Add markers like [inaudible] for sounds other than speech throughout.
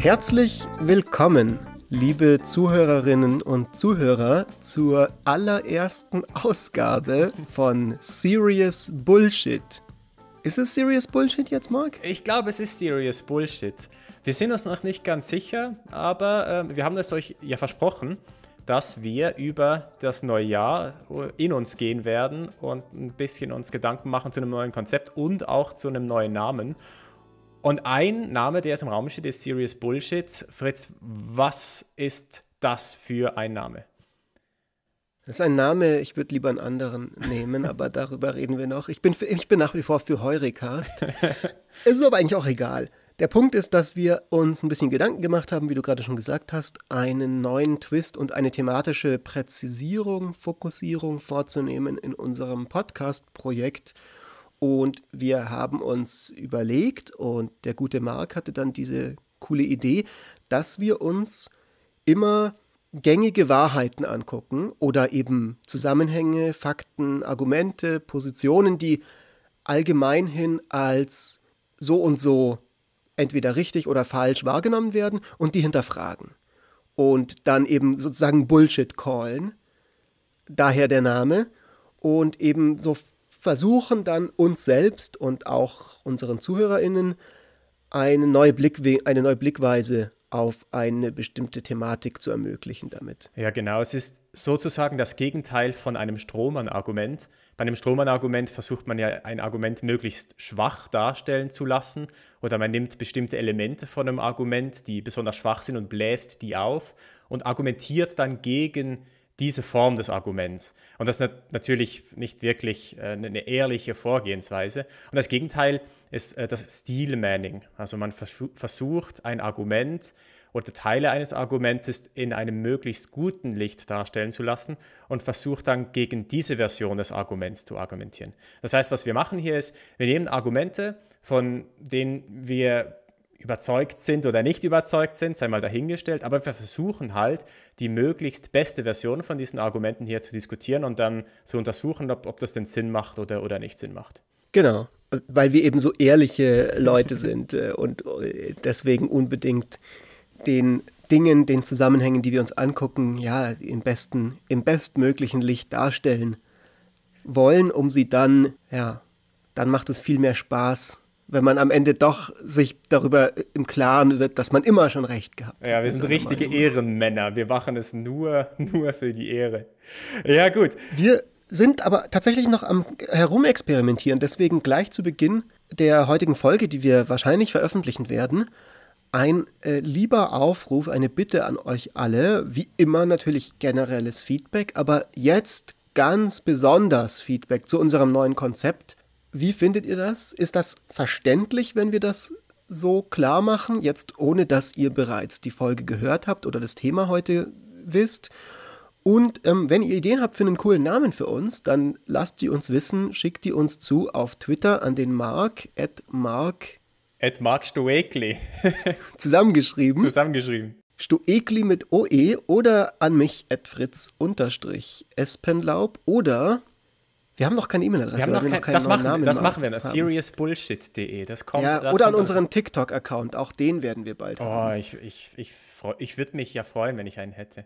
Herzlich willkommen, liebe Zuhörerinnen und Zuhörer, zur allerersten Ausgabe von Serious Bullshit. Ist es Serious Bullshit jetzt, Mark? Ich glaube, es ist Serious Bullshit. Wir sind uns noch nicht ganz sicher, aber äh, wir haben es euch ja versprochen, dass wir über das neue Jahr in uns gehen werden und ein bisschen uns Gedanken machen zu einem neuen Konzept und auch zu einem neuen Namen. Und ein Name, der jetzt im Raum steht, ist Serious Bullshit. Fritz, was ist das für ein Name? Das ist ein Name, ich würde lieber einen anderen nehmen, aber darüber reden wir noch. Ich bin, für, ich bin nach wie vor für Heurecast. [laughs] es ist aber eigentlich auch egal. Der Punkt ist, dass wir uns ein bisschen Gedanken gemacht haben, wie du gerade schon gesagt hast, einen neuen Twist und eine thematische Präzisierung, Fokussierung vorzunehmen in unserem Podcast-Projekt. Und wir haben uns überlegt, und der gute Marc hatte dann diese coole Idee, dass wir uns immer gängige Wahrheiten angucken oder eben Zusammenhänge, Fakten, Argumente, Positionen, die allgemein als so und so entweder richtig oder falsch wahrgenommen werden und die hinterfragen. Und dann eben sozusagen Bullshit callen. Daher der Name. Und eben so versuchen dann uns selbst und auch unseren ZuhörerInnen eine neue, Blickwe eine neue Blickweise auf eine bestimmte Thematik zu ermöglichen damit. Ja, genau. Es ist sozusagen das Gegenteil von einem Strohmann-Argument. Bei einem Strohmann-Argument versucht man ja ein Argument möglichst schwach darstellen zu lassen oder man nimmt bestimmte Elemente von einem Argument, die besonders schwach sind und bläst die auf und argumentiert dann gegen diese Form des Arguments. Und das ist natürlich nicht wirklich äh, eine ehrliche Vorgehensweise. Und das Gegenteil ist äh, das Stilmanning. Also man versucht ein Argument oder Teile eines Argumentes in einem möglichst guten Licht darstellen zu lassen und versucht dann gegen diese Version des Arguments zu argumentieren. Das heißt, was wir machen hier ist, wir nehmen Argumente, von denen wir überzeugt sind oder nicht überzeugt sind, sei mal dahingestellt, aber wir versuchen halt, die möglichst beste Version von diesen Argumenten hier zu diskutieren und dann zu untersuchen, ob, ob das denn Sinn macht oder, oder nicht Sinn macht. Genau, weil wir eben so ehrliche Leute sind äh, und äh, deswegen unbedingt den Dingen, den Zusammenhängen, die wir uns angucken, ja, im besten, im bestmöglichen Licht darstellen wollen, um sie dann, ja, dann macht es viel mehr Spaß, wenn man am Ende doch sich darüber im Klaren wird, dass man immer schon recht gehabt hat. Ja, wir sind richtige Ehrenmänner. Wir machen es nur, nur für die Ehre. Ja, gut. Wir sind aber tatsächlich noch am Herumexperimentieren. Deswegen gleich zu Beginn der heutigen Folge, die wir wahrscheinlich veröffentlichen werden, ein äh, lieber Aufruf, eine Bitte an euch alle. Wie immer natürlich generelles Feedback, aber jetzt ganz besonders Feedback zu unserem neuen Konzept wie findet ihr das? Ist das verständlich, wenn wir das so klar machen, jetzt ohne dass ihr bereits die Folge gehört habt oder das Thema heute wisst? Und ähm, wenn ihr Ideen habt für einen coolen Namen für uns, dann lasst die uns wissen, schickt die uns zu auf Twitter an den Mark, at Mark. At Mark Stoekli. [laughs] zusammengeschrieben. Zusammengeschrieben. Stoekli mit OE oder an mich at Fritz unterstrich Espenlaub oder wir haben noch keine E-Mail-Adresse. Kein, das, machen, das machen wir. Seriousbullshit.de. Das kommt. Ja, das oder kommt an unseren TikTok-Account. Auch den werden wir bald oh, haben. Ich, ich, ich, ich würde mich ja freuen, wenn ich einen hätte.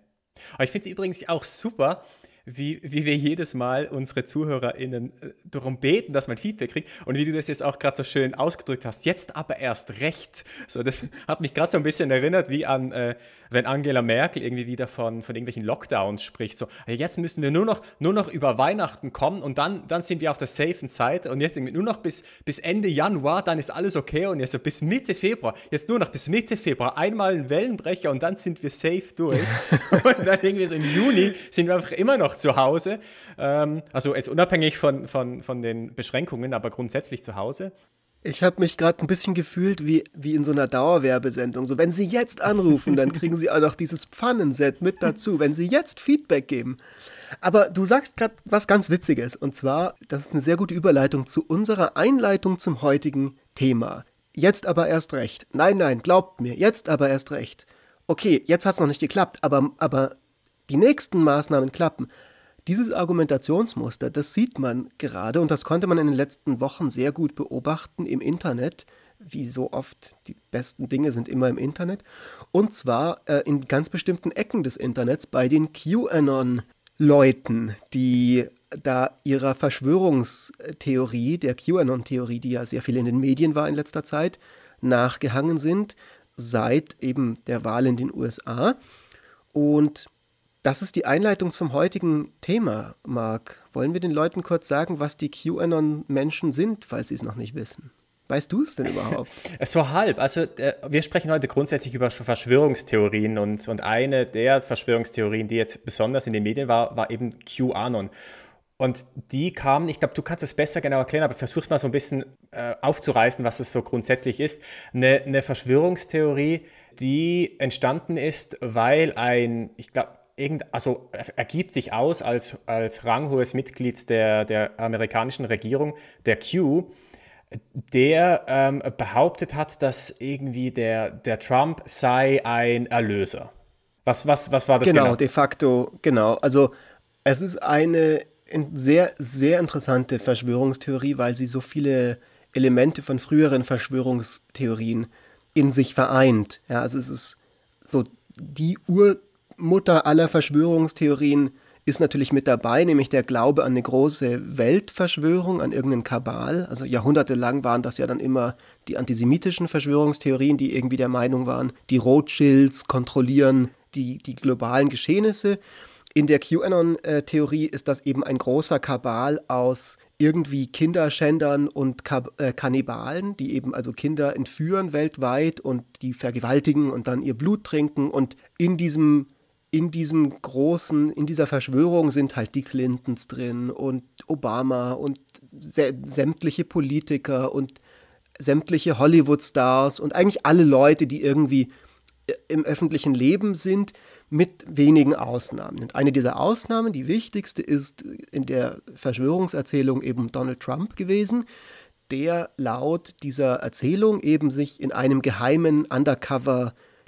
Aber ich finde es übrigens auch super, wie, wie wir jedes Mal unsere ZuhörerInnen äh, darum beten, dass man Feedback kriegt. Und wie du das jetzt auch gerade so schön ausgedrückt hast, jetzt aber erst recht. So, das hat mich gerade so ein bisschen erinnert, wie an, äh, wenn Angela Merkel irgendwie wieder von, von irgendwelchen Lockdowns spricht. So, jetzt müssen wir nur noch, nur noch über Weihnachten kommen und dann, dann sind wir auf der safen Seite und jetzt nur noch bis, bis Ende Januar, dann ist alles okay und jetzt so bis Mitte Februar, jetzt nur noch bis Mitte Februar, einmal ein Wellenbrecher und dann sind wir safe durch. [laughs] und dann irgendwie so im Juni sind wir einfach immer noch zu Hause. Ähm, also jetzt unabhängig von, von, von den Beschränkungen, aber grundsätzlich zu Hause. Ich habe mich gerade ein bisschen gefühlt wie, wie in so einer Dauerwerbesendung. So, wenn Sie jetzt anrufen, dann kriegen Sie auch noch dieses Pfannenset mit dazu. Wenn Sie jetzt Feedback geben. Aber du sagst gerade was ganz Witziges. Und zwar, das ist eine sehr gute Überleitung zu unserer Einleitung zum heutigen Thema. Jetzt aber erst recht. Nein, nein, glaubt mir, jetzt aber erst recht. Okay, jetzt hat es noch nicht geklappt, aber, aber die nächsten Maßnahmen klappen. Dieses Argumentationsmuster, das sieht man gerade und das konnte man in den letzten Wochen sehr gut beobachten im Internet, wie so oft, die besten Dinge sind immer im Internet. Und zwar äh, in ganz bestimmten Ecken des Internets bei den QAnon-Leuten, die da ihrer Verschwörungstheorie, der QAnon-Theorie, die ja sehr viel in den Medien war in letzter Zeit, nachgehangen sind, seit eben der Wahl in den USA. Und das ist die Einleitung zum heutigen Thema, Marc. Wollen wir den Leuten kurz sagen, was die QAnon-Menschen sind, falls sie es noch nicht wissen? Weißt du es denn überhaupt? [laughs] So halb. Also äh, wir sprechen heute grundsätzlich über Verschwörungstheorien und, und eine der Verschwörungstheorien, die jetzt besonders in den Medien war, war eben QAnon. Und die kamen, ich glaube, du kannst es besser genau erklären, aber versuch's mal so ein bisschen äh, aufzureißen, was es so grundsätzlich ist. Eine, eine Verschwörungstheorie, die entstanden ist, weil ein, ich glaube, also ergibt sich aus als, als ranghohes Mitglied der, der amerikanischen Regierung, der Q, der ähm, behauptet hat, dass irgendwie der, der Trump sei ein Erlöser. Was, was, was war das genau? Genau, de facto, genau. Also es ist eine sehr, sehr interessante Verschwörungstheorie, weil sie so viele Elemente von früheren Verschwörungstheorien in sich vereint. Ja, also es ist so die Urmutter aller Verschwörungstheorien ist natürlich mit dabei, nämlich der Glaube an eine große Weltverschwörung, an irgendeinen Kabal. Also jahrhundertelang waren das ja dann immer die antisemitischen Verschwörungstheorien, die irgendwie der Meinung waren, die Rothschilds kontrollieren die, die globalen Geschehnisse. In der QAnon-Theorie ist das eben ein großer Kabal aus irgendwie Kinderschändern und äh, Kannibalen, die eben also Kinder entführen weltweit und die vergewaltigen und dann ihr Blut trinken. Und in diesem, in diesem großen, in dieser Verschwörung sind halt die Clintons drin und Obama und sämtliche Politiker und sämtliche Hollywood-Stars und eigentlich alle Leute, die irgendwie äh, im öffentlichen Leben sind, mit wenigen Ausnahmen. Und eine dieser Ausnahmen, die wichtigste, ist in der Verschwörungserzählung eben Donald Trump gewesen, der laut dieser Erzählung eben sich in einem geheimen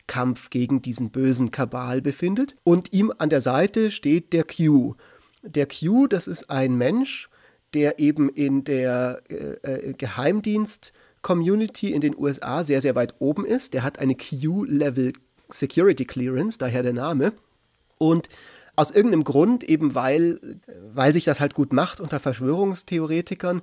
Undercover-Kampf gegen diesen bösen Kabal befindet. Und ihm an der Seite steht der Q. Der Q, das ist ein Mensch, der eben in der äh, äh Geheimdienst-Community in den USA sehr, sehr weit oben ist. Der hat eine Q-Level Security Clearance, daher der Name. Und aus irgendeinem Grund, eben weil, weil sich das halt gut macht unter Verschwörungstheoretikern,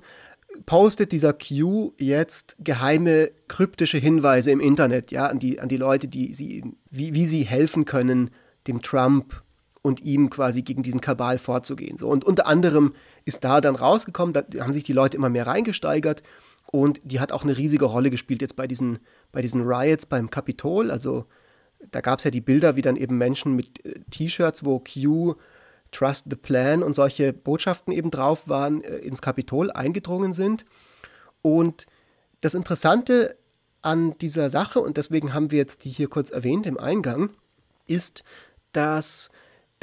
postet dieser Q jetzt geheime kryptische Hinweise im Internet, ja, an die, an die Leute, die sie, wie, wie sie helfen können, dem Trump und ihm quasi gegen diesen Kabal vorzugehen. So. Und unter anderem ist da dann rausgekommen, da haben sich die Leute immer mehr reingesteigert und die hat auch eine riesige Rolle gespielt jetzt bei diesen, bei diesen Riots beim Kapitol, also da gab es ja die Bilder, wie dann eben Menschen mit äh, T-Shirts, wo Q, Trust the Plan und solche Botschaften eben drauf waren, äh, ins Kapitol eingedrungen sind. Und das Interessante an dieser Sache, und deswegen haben wir jetzt die hier kurz erwähnt im Eingang, ist, dass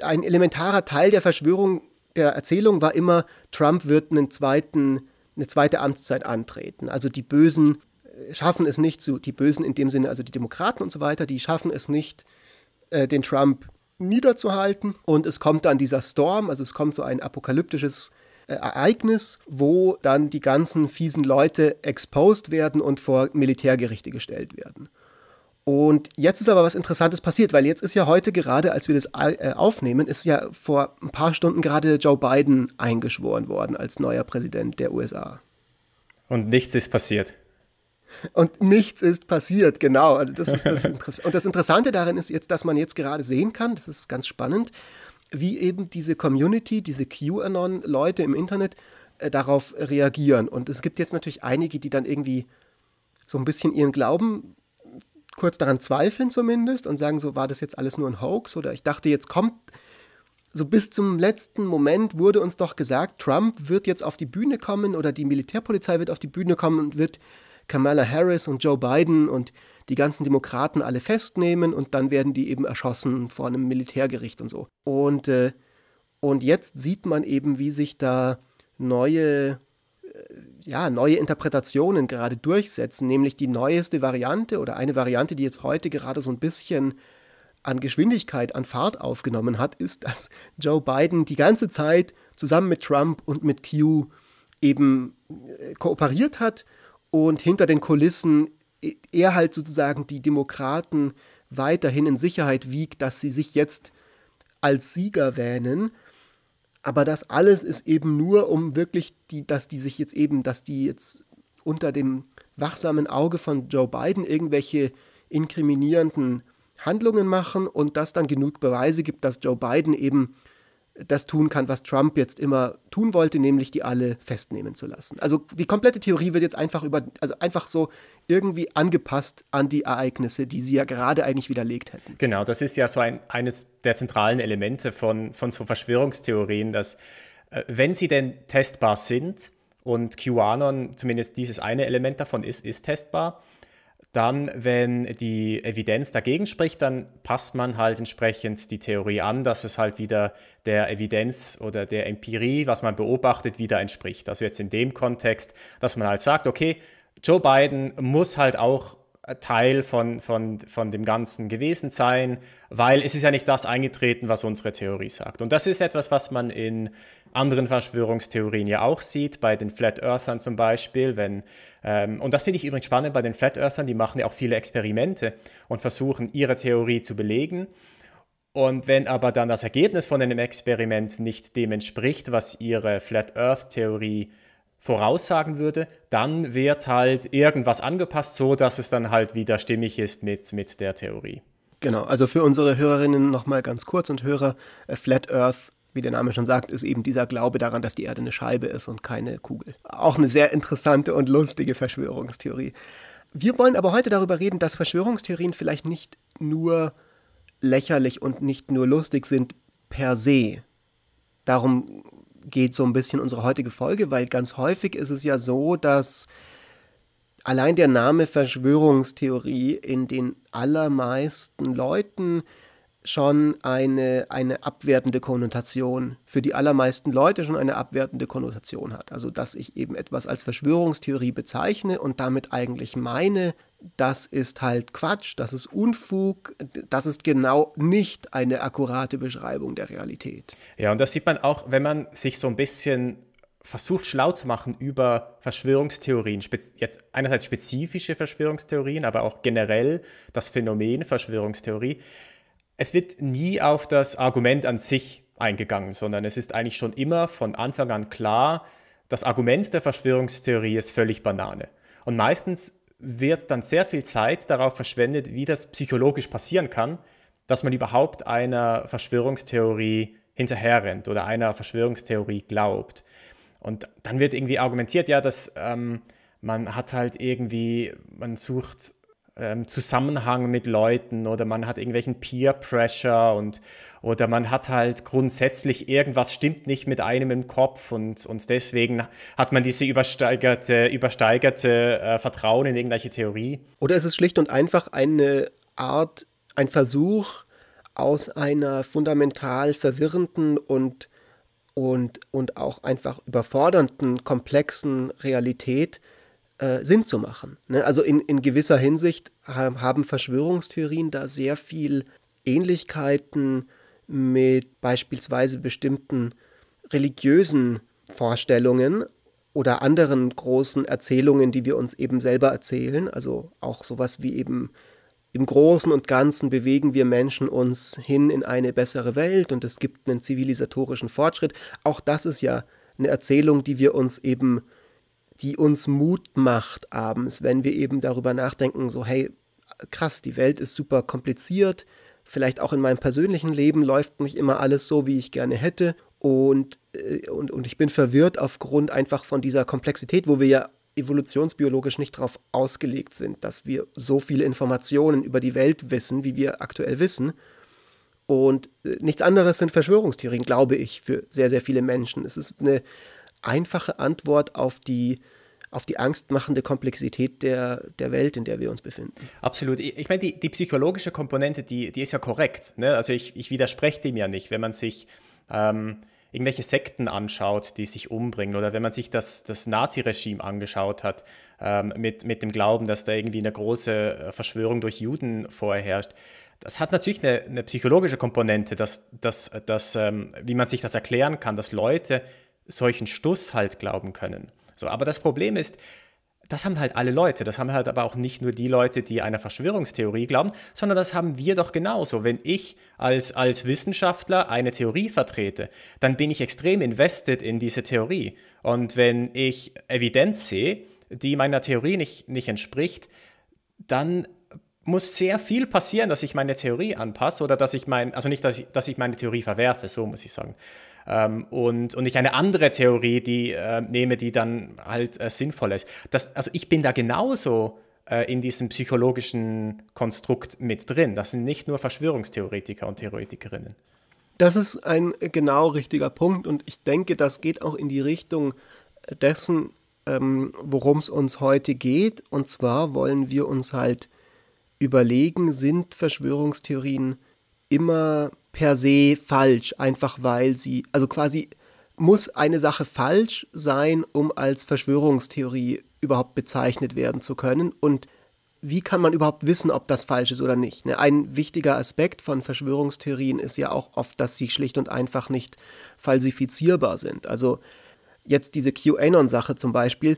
ein elementarer Teil der Verschwörung der Erzählung war immer, Trump wird einen zweiten, eine zweite Amtszeit antreten. Also die bösen schaffen es nicht, so die Bösen in dem Sinne, also die Demokraten und so weiter, die schaffen es nicht, äh, den Trump niederzuhalten. Und es kommt dann dieser Storm, also es kommt so ein apokalyptisches äh, Ereignis, wo dann die ganzen fiesen Leute exposed werden und vor Militärgerichte gestellt werden. Und jetzt ist aber was Interessantes passiert, weil jetzt ist ja heute gerade, als wir das äh, aufnehmen, ist ja vor ein paar Stunden gerade Joe Biden eingeschworen worden als neuer Präsident der USA. Und nichts ist passiert. Und nichts ist passiert, genau. Also das ist das. Und das Interessante darin ist jetzt, dass man jetzt gerade sehen kann, das ist ganz spannend, wie eben diese Community, diese QAnon-Leute im Internet äh, darauf reagieren. Und es gibt jetzt natürlich einige, die dann irgendwie so ein bisschen ihren Glauben kurz daran zweifeln zumindest und sagen so, war das jetzt alles nur ein Hoax oder ich dachte, jetzt kommt so bis zum letzten Moment wurde uns doch gesagt, Trump wird jetzt auf die Bühne kommen oder die Militärpolizei wird auf die Bühne kommen und wird Kamala Harris und Joe Biden und die ganzen Demokraten alle festnehmen und dann werden die eben erschossen vor einem Militärgericht und so. Und, äh, und jetzt sieht man eben, wie sich da neue, äh, ja, neue Interpretationen gerade durchsetzen, nämlich die neueste Variante oder eine Variante, die jetzt heute gerade so ein bisschen an Geschwindigkeit, an Fahrt aufgenommen hat, ist, dass Joe Biden die ganze Zeit zusammen mit Trump und mit Q eben äh, kooperiert hat und hinter den Kulissen er halt sozusagen die Demokraten weiterhin in Sicherheit wiegt, dass sie sich jetzt als Sieger wähnen. Aber das alles ist eben nur, um wirklich die, dass die sich jetzt eben, dass die jetzt unter dem wachsamen Auge von Joe Biden irgendwelche inkriminierenden Handlungen machen und das dann genug Beweise gibt, dass Joe Biden eben das tun kann, was Trump jetzt immer tun wollte, nämlich die alle festnehmen zu lassen. Also die komplette Theorie wird jetzt einfach über, also einfach so irgendwie angepasst an die Ereignisse, die sie ja gerade eigentlich widerlegt hätten. Genau, das ist ja so ein, eines der zentralen Elemente von, von so Verschwörungstheorien, dass äh, wenn sie denn testbar sind, und QAnon, zumindest dieses eine Element davon ist, ist testbar, dann, wenn die Evidenz dagegen spricht, dann passt man halt entsprechend die Theorie an, dass es halt wieder der Evidenz oder der Empirie, was man beobachtet, wieder entspricht. Also jetzt in dem Kontext, dass man halt sagt, okay, Joe Biden muss halt auch Teil von, von, von dem Ganzen gewesen sein, weil es ist ja nicht das eingetreten, was unsere Theorie sagt. Und das ist etwas, was man in anderen Verschwörungstheorien ja auch sieht, bei den Flat Earthern zum Beispiel, wenn, ähm, und das finde ich übrigens spannend bei den Flat Earthern, die machen ja auch viele Experimente und versuchen ihre Theorie zu belegen. Und wenn aber dann das Ergebnis von einem Experiment nicht dem entspricht, was ihre Flat Earth Theorie voraussagen würde, dann wird halt irgendwas angepasst, so dass es dann halt wieder stimmig ist mit, mit der Theorie. Genau, also für unsere Hörerinnen nochmal ganz kurz und Hörer, äh, Flat Earth wie der Name schon sagt, ist eben dieser Glaube daran, dass die Erde eine Scheibe ist und keine Kugel. Auch eine sehr interessante und lustige Verschwörungstheorie. Wir wollen aber heute darüber reden, dass Verschwörungstheorien vielleicht nicht nur lächerlich und nicht nur lustig sind per se. Darum geht so ein bisschen unsere heutige Folge, weil ganz häufig ist es ja so, dass allein der Name Verschwörungstheorie in den allermeisten Leuten schon eine, eine abwertende Konnotation, für die allermeisten Leute schon eine abwertende Konnotation hat. Also dass ich eben etwas als Verschwörungstheorie bezeichne und damit eigentlich meine, das ist halt Quatsch, das ist Unfug, das ist genau nicht eine akkurate Beschreibung der Realität. Ja, und das sieht man auch, wenn man sich so ein bisschen versucht schlau zu machen über Verschwörungstheorien, jetzt einerseits spezifische Verschwörungstheorien, aber auch generell das Phänomen Verschwörungstheorie es wird nie auf das Argument an sich eingegangen, sondern es ist eigentlich schon immer von Anfang an klar, das Argument der Verschwörungstheorie ist völlig Banane. Und meistens wird dann sehr viel Zeit darauf verschwendet, wie das psychologisch passieren kann, dass man überhaupt einer Verschwörungstheorie hinterherrennt oder einer Verschwörungstheorie glaubt. Und dann wird irgendwie argumentiert, ja, dass ähm, man hat halt irgendwie, man sucht ähm, Zusammenhang mit Leuten oder man hat irgendwelchen Peer Pressure und oder man hat halt grundsätzlich irgendwas stimmt nicht mit einem im Kopf und, und deswegen hat man diese übersteigerte, übersteigerte äh, Vertrauen in irgendwelche Theorie. Oder ist es schlicht und einfach eine Art, ein Versuch aus einer fundamental verwirrenden und, und, und auch einfach überfordernden, komplexen Realität äh, Sinn zu machen. Ne? Also in, in gewisser Hinsicht haben Verschwörungstheorien da sehr viel Ähnlichkeiten mit beispielsweise bestimmten religiösen Vorstellungen oder anderen großen Erzählungen, die wir uns eben selber erzählen. Also auch sowas wie eben im Großen und Ganzen bewegen wir Menschen uns hin in eine bessere Welt und es gibt einen zivilisatorischen Fortschritt. Auch das ist ja eine Erzählung, die wir uns eben die uns Mut macht abends, wenn wir eben darüber nachdenken, so hey, krass, die Welt ist super kompliziert, vielleicht auch in meinem persönlichen Leben läuft nicht immer alles so, wie ich gerne hätte und, äh, und, und ich bin verwirrt aufgrund einfach von dieser Komplexität, wo wir ja evolutionsbiologisch nicht darauf ausgelegt sind, dass wir so viele Informationen über die Welt wissen, wie wir aktuell wissen. Und äh, nichts anderes sind Verschwörungstheorien, glaube ich, für sehr, sehr viele Menschen. Es ist eine einfache Antwort auf die, auf die angstmachende Komplexität der, der Welt, in der wir uns befinden. Absolut. Ich meine, die, die psychologische Komponente, die, die ist ja korrekt. Ne? Also ich, ich widerspreche dem ja nicht, wenn man sich ähm, irgendwelche Sekten anschaut, die sich umbringen, oder wenn man sich das, das Nazi-Regime angeschaut hat, ähm, mit, mit dem Glauben, dass da irgendwie eine große äh, Verschwörung durch Juden vorherrscht. Das hat natürlich eine, eine psychologische Komponente, dass, dass, dass ähm, wie man sich das erklären kann, dass Leute solchen Stuss halt glauben können. So, aber das Problem ist, das haben halt alle Leute. Das haben halt aber auch nicht nur die Leute, die einer Verschwörungstheorie glauben, sondern das haben wir doch genauso. Wenn ich als, als Wissenschaftler eine Theorie vertrete, dann bin ich extrem invested in diese Theorie. Und wenn ich Evidenz sehe, die meiner Theorie nicht, nicht entspricht, dann muss sehr viel passieren, dass ich meine Theorie anpasse oder dass ich mein, also nicht, dass ich, dass ich meine Theorie verwerfe, so muss ich sagen. Ähm, und, und ich eine andere Theorie, die äh, nehme, die dann halt äh, sinnvoll ist. Das, also ich bin da genauso äh, in diesem psychologischen Konstrukt mit drin. Das sind nicht nur Verschwörungstheoretiker und Theoretikerinnen. Das ist ein genau richtiger Punkt und ich denke, das geht auch in die Richtung dessen, ähm, worum es uns heute geht. Und zwar wollen wir uns halt überlegen, sind Verschwörungstheorien immer per se falsch, einfach weil sie, also quasi muss eine Sache falsch sein, um als Verschwörungstheorie überhaupt bezeichnet werden zu können. Und wie kann man überhaupt wissen, ob das falsch ist oder nicht? Ne, ein wichtiger Aspekt von Verschwörungstheorien ist ja auch oft, dass sie schlicht und einfach nicht falsifizierbar sind. Also jetzt diese QAnon-Sache zum Beispiel,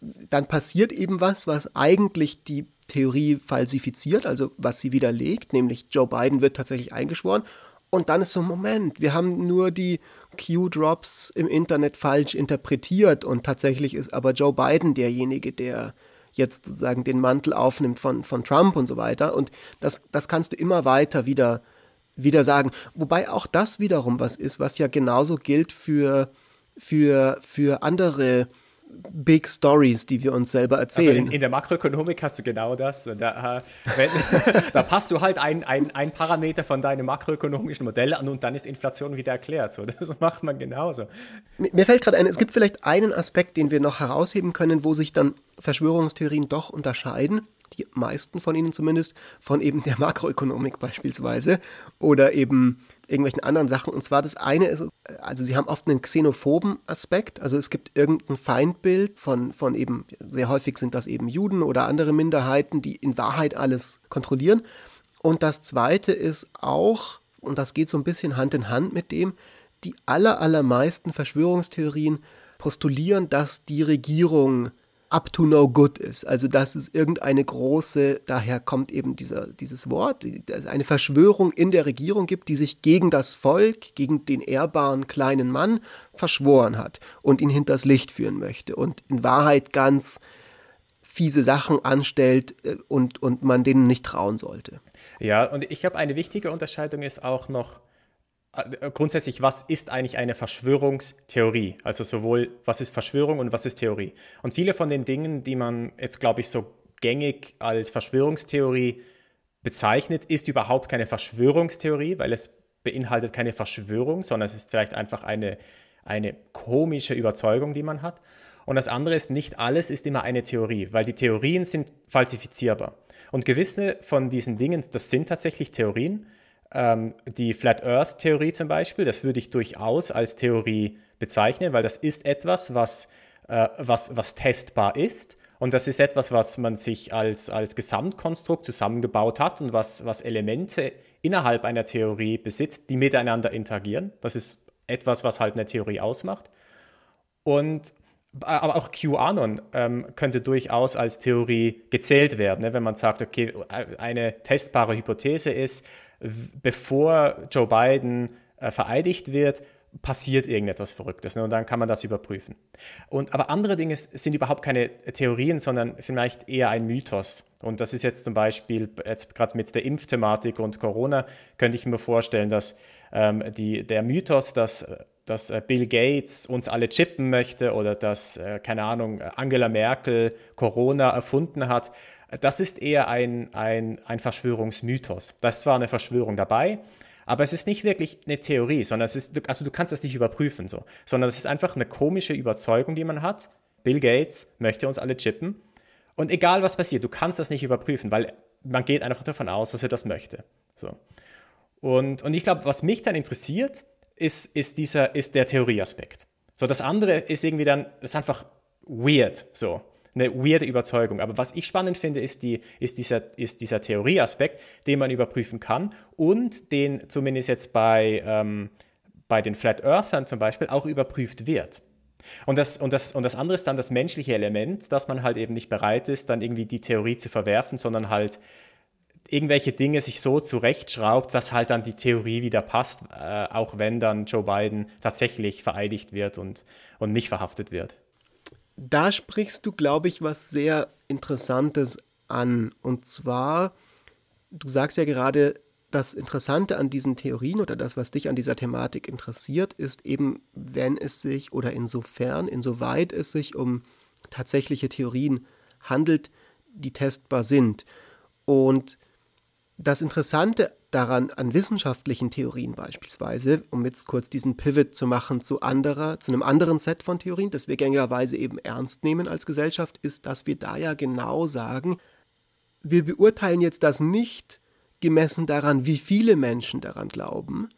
dann passiert eben was, was eigentlich die Theorie falsifiziert, also was sie widerlegt, nämlich Joe Biden wird tatsächlich eingeschworen. Und dann ist so, Moment, wir haben nur die Q-Drops im Internet falsch interpretiert und tatsächlich ist aber Joe Biden derjenige, der jetzt sozusagen den Mantel aufnimmt von, von Trump und so weiter. Und das, das kannst du immer weiter wieder, wieder sagen. Wobei auch das wiederum was ist, was ja genauso gilt für, für, für andere Big Stories, die wir uns selber erzählen. Also in, in der Makroökonomik hast du genau das. Da, äh, wenn, [laughs] da passt du halt ein, ein, ein Parameter von deinem makroökonomischen Modell an und dann ist Inflation wieder erklärt. So, das macht man genauso. Mir fällt gerade ein, es gibt vielleicht einen Aspekt, den wir noch herausheben können, wo sich dann Verschwörungstheorien doch unterscheiden die meisten von ihnen zumindest, von eben der Makroökonomik beispielsweise oder eben irgendwelchen anderen Sachen. Und zwar das eine ist, also sie haben oft einen xenophoben Aspekt. Also es gibt irgendein Feindbild von, von eben, sehr häufig sind das eben Juden oder andere Minderheiten, die in Wahrheit alles kontrollieren. Und das zweite ist auch, und das geht so ein bisschen Hand in Hand mit dem, die aller, allermeisten Verschwörungstheorien postulieren, dass die Regierung up to no good ist. Also dass es irgendeine große, daher kommt eben dieser, dieses Wort, eine Verschwörung in der Regierung gibt, die sich gegen das Volk, gegen den ehrbaren kleinen Mann verschworen hat und ihn hinters Licht führen möchte und in Wahrheit ganz fiese Sachen anstellt äh, und, und man denen nicht trauen sollte. Ja, und ich glaube, eine wichtige Unterscheidung ist auch noch, grundsätzlich, was ist eigentlich eine Verschwörungstheorie? Also sowohl, was ist Verschwörung und was ist Theorie? Und viele von den Dingen, die man jetzt, glaube ich, so gängig als Verschwörungstheorie bezeichnet, ist überhaupt keine Verschwörungstheorie, weil es beinhaltet keine Verschwörung, sondern es ist vielleicht einfach eine, eine komische Überzeugung, die man hat. Und das andere ist, nicht alles ist immer eine Theorie, weil die Theorien sind falsifizierbar. Und gewisse von diesen Dingen, das sind tatsächlich Theorien, ähm, die Flat Earth Theorie zum Beispiel, das würde ich durchaus als Theorie bezeichnen, weil das ist etwas, was, äh, was, was testbar ist. Und das ist etwas, was man sich als, als Gesamtkonstrukt zusammengebaut hat und was, was Elemente innerhalb einer Theorie besitzt, die miteinander interagieren. Das ist etwas, was halt eine Theorie ausmacht. Und aber auch QAnon ähm, könnte durchaus als Theorie gezählt werden, ne? wenn man sagt, okay, eine testbare Hypothese ist, bevor Joe Biden äh, vereidigt wird, passiert irgendetwas Verrücktes ne? und dann kann man das überprüfen. Und, aber andere Dinge sind überhaupt keine Theorien, sondern vielleicht eher ein Mythos. Und das ist jetzt zum Beispiel, jetzt gerade mit der Impfthematik und Corona, könnte ich mir vorstellen, dass ähm, die, der Mythos, dass dass äh, Bill Gates uns alle chippen möchte oder dass, äh, keine Ahnung, Angela Merkel Corona erfunden hat, das ist eher ein, ein, ein Verschwörungsmythos. Das ist zwar eine Verschwörung dabei, aber es ist nicht wirklich eine Theorie, sondern es ist, also du kannst das nicht überprüfen, so, sondern es ist einfach eine komische Überzeugung, die man hat. Bill Gates möchte uns alle chippen. Und egal was passiert, du kannst das nicht überprüfen, weil man geht einfach davon aus, dass er das möchte. So. Und, und ich glaube, was mich dann interessiert, ist, ist, dieser, ist der Theorieaspekt. So, das andere ist irgendwie dann, das ist einfach weird, so, eine weirde Überzeugung. Aber was ich spannend finde, ist, die, ist, dieser, ist dieser Theorieaspekt, den man überprüfen kann und den zumindest jetzt bei, ähm, bei den Flat Earthern zum Beispiel auch überprüft wird. Und das, und, das, und das andere ist dann das menschliche Element, dass man halt eben nicht bereit ist, dann irgendwie die Theorie zu verwerfen, sondern halt irgendwelche Dinge sich so zurechtschraubt, dass halt dann die Theorie wieder passt, äh, auch wenn dann Joe Biden tatsächlich vereidigt wird und, und nicht verhaftet wird. Da sprichst du, glaube ich, was sehr Interessantes an. Und zwar, du sagst ja gerade, das Interessante an diesen Theorien oder das, was dich an dieser Thematik interessiert, ist eben, wenn es sich oder insofern, insoweit es sich um tatsächliche Theorien handelt, die testbar sind. Und das Interessante daran an wissenschaftlichen Theorien beispielsweise, um jetzt kurz diesen Pivot zu machen zu anderer, zu einem anderen Set von Theorien, das wir gängigerweise eben ernst nehmen als Gesellschaft, ist, dass wir da ja genau sagen, wir beurteilen jetzt das nicht gemessen daran, wie viele Menschen daran glauben,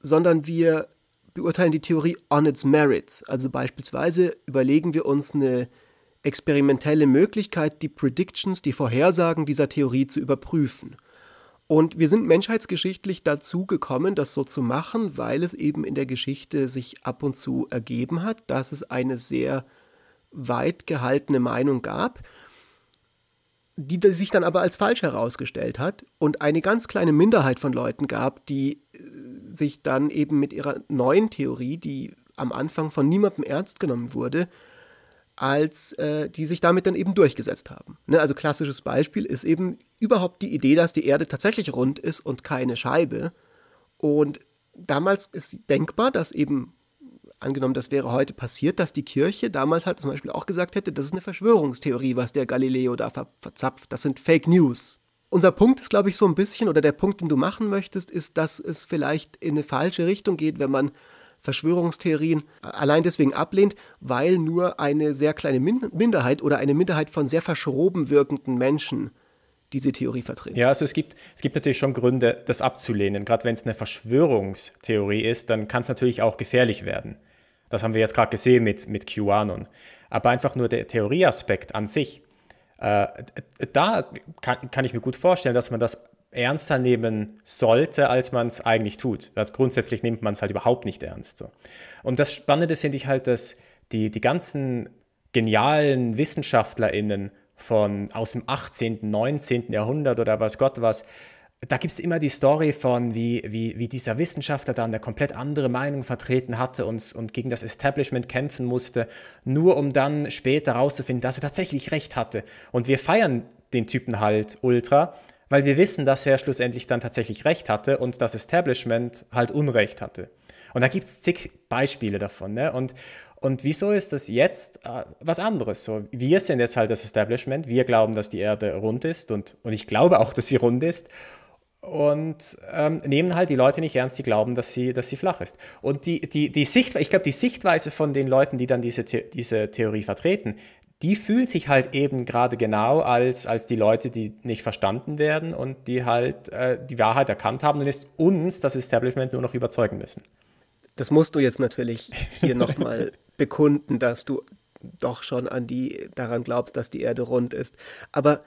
sondern wir beurteilen die Theorie on its merits. Also beispielsweise überlegen wir uns eine experimentelle Möglichkeit, die Predictions, die Vorhersagen dieser Theorie zu überprüfen. Und wir sind menschheitsgeschichtlich dazu gekommen, das so zu machen, weil es eben in der Geschichte sich ab und zu ergeben hat, dass es eine sehr weit gehaltene Meinung gab, die sich dann aber als falsch herausgestellt hat und eine ganz kleine Minderheit von Leuten gab, die äh, sich dann eben mit ihrer neuen Theorie, die am Anfang von niemandem ernst genommen wurde, als äh, die sich damit dann eben durchgesetzt haben. Ne, also klassisches Beispiel ist eben überhaupt die Idee, dass die Erde tatsächlich rund ist und keine Scheibe. Und damals ist denkbar, dass eben angenommen, das wäre heute passiert, dass die Kirche damals halt zum Beispiel auch gesagt hätte, das ist eine Verschwörungstheorie, was der Galileo da ver verzapft, das sind Fake News. Unser Punkt ist, glaube ich, so ein bisschen, oder der Punkt, den du machen möchtest, ist, dass es vielleicht in eine falsche Richtung geht, wenn man Verschwörungstheorien allein deswegen ablehnt, weil nur eine sehr kleine Minderheit oder eine Minderheit von sehr verschroben wirkenden Menschen diese Theorie vertritt. Ja, also es gibt, es gibt natürlich schon Gründe, das abzulehnen. Gerade wenn es eine Verschwörungstheorie ist, dann kann es natürlich auch gefährlich werden. Das haben wir jetzt gerade gesehen mit, mit QAnon. Aber einfach nur der Theorieaspekt an sich, äh, da kann, kann ich mir gut vorstellen, dass man das ernster nehmen sollte, als man es eigentlich tut. Also grundsätzlich nimmt man es halt überhaupt nicht ernst. So. Und das Spannende finde ich halt, dass die, die ganzen genialen WissenschaftlerInnen von aus dem 18., 19. Jahrhundert oder was Gott was, da gibt es immer die Story von, wie, wie, wie dieser Wissenschaftler dann eine komplett andere Meinung vertreten hatte und, und gegen das Establishment kämpfen musste, nur um dann später herauszufinden, dass er tatsächlich recht hatte. Und wir feiern den Typen halt ultra, weil wir wissen, dass er schlussendlich dann tatsächlich recht hatte und das Establishment halt Unrecht hatte. Und da gibt es zig Beispiele davon. Ne? Und, und wieso ist das jetzt äh, was anderes? So, wir sind jetzt halt das Establishment, wir glauben, dass die Erde rund ist und, und ich glaube auch, dass sie rund ist und ähm, nehmen halt die Leute nicht ernst, die glauben, dass sie, dass sie flach ist. Und die, die, die Sicht, ich glaube, die Sichtweise von den Leuten, die dann diese, The diese Theorie vertreten, die fühlt sich halt eben gerade genau als, als die Leute, die nicht verstanden werden und die halt äh, die Wahrheit erkannt haben und jetzt uns, das Establishment, nur noch überzeugen müssen. Das musst du jetzt natürlich hier [laughs] nochmal bekunden, dass du doch schon an die, daran glaubst, dass die Erde rund ist. Aber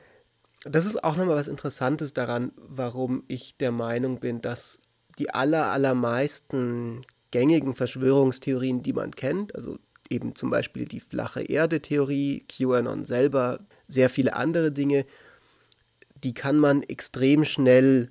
das ist auch nochmal was Interessantes daran, warum ich der Meinung bin, dass die aller, allermeisten gängigen Verschwörungstheorien, die man kennt, also eben zum Beispiel die flache Erde-Theorie, QAnon selber, sehr viele andere Dinge, die kann man extrem schnell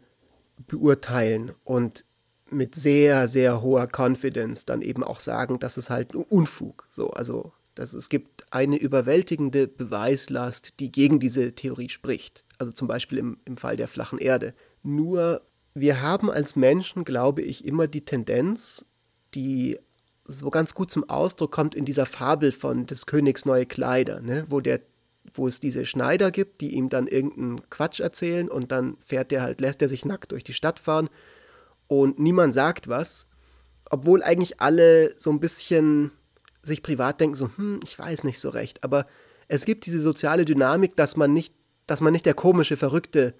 beurteilen und mit sehr, sehr hoher Confidence dann eben auch sagen, das ist halt Unfug. So, also dass es gibt eine überwältigende Beweislast, die gegen diese Theorie spricht. Also zum Beispiel im, im Fall der flachen Erde. Nur wir haben als Menschen, glaube ich, immer die Tendenz, die so ganz gut zum Ausdruck kommt in dieser Fabel von des Königs neue Kleider, ne? wo, der, wo es diese Schneider gibt, die ihm dann irgendeinen Quatsch erzählen und dann fährt der halt, lässt er sich nackt durch die Stadt fahren und niemand sagt was, obwohl eigentlich alle so ein bisschen sich privat denken, so, hm, ich weiß nicht so recht. Aber es gibt diese soziale Dynamik, dass man nicht, dass man nicht der komische Verrückte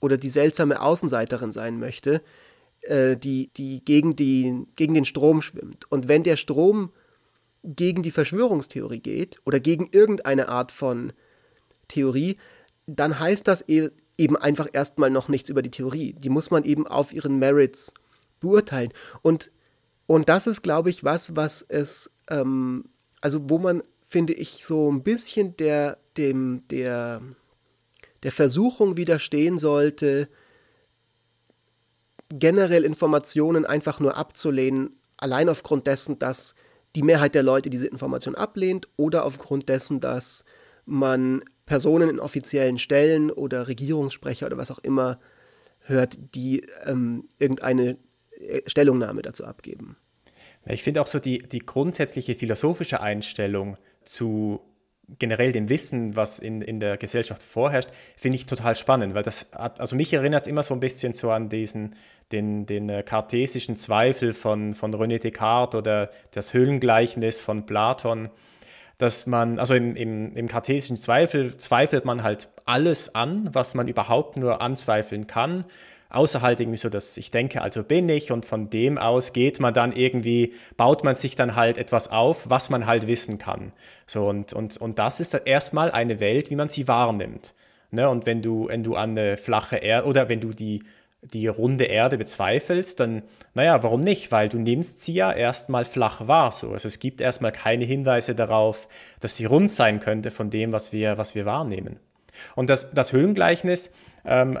oder die seltsame Außenseiterin sein möchte, äh, die, die, gegen die gegen den Strom schwimmt. Und wenn der Strom gegen die Verschwörungstheorie geht oder gegen irgendeine Art von Theorie, dann heißt das e-, eben einfach erstmal noch nichts über die Theorie. Die muss man eben auf ihren Merits beurteilen. Und, und das ist, glaube ich, was, was es ähm, also wo man, finde ich, so ein bisschen der, dem, der, der Versuchung widerstehen sollte, generell Informationen einfach nur abzulehnen, allein aufgrund dessen, dass die Mehrheit der Leute diese Information ablehnt oder aufgrund dessen, dass man Personen in offiziellen Stellen oder Regierungssprecher oder was auch immer hört, die ähm, irgendeine äh, Stellungnahme dazu abgeben. Ich finde auch so die, die grundsätzliche philosophische Einstellung zu generell dem Wissen, was in, in der Gesellschaft vorherrscht, finde ich total spannend, weil das hat, also mich erinnert es immer so ein bisschen so an diesen, den, den äh, kartesischen Zweifel von, von René Descartes oder das Höhlengleichnis von Platon, dass man, also im, im, im kartesischen Zweifel zweifelt man halt alles an, was man überhaupt nur anzweifeln kann außer halt irgendwie so, dass ich denke, also bin ich und von dem aus geht man dann irgendwie, baut man sich dann halt etwas auf, was man halt wissen kann. So und, und, und das ist erstmal eine Welt, wie man sie wahrnimmt. Ne? Und wenn du, wenn du an eine flache Erde oder wenn du die die runde Erde bezweifelst, dann, naja, warum nicht? Weil du nimmst sie ja erstmal flach wahr. So. Also es gibt erstmal keine Hinweise darauf, dass sie rund sein könnte von dem, was wir, was wir wahrnehmen. Und das, das Höhlengleichnis, ähm,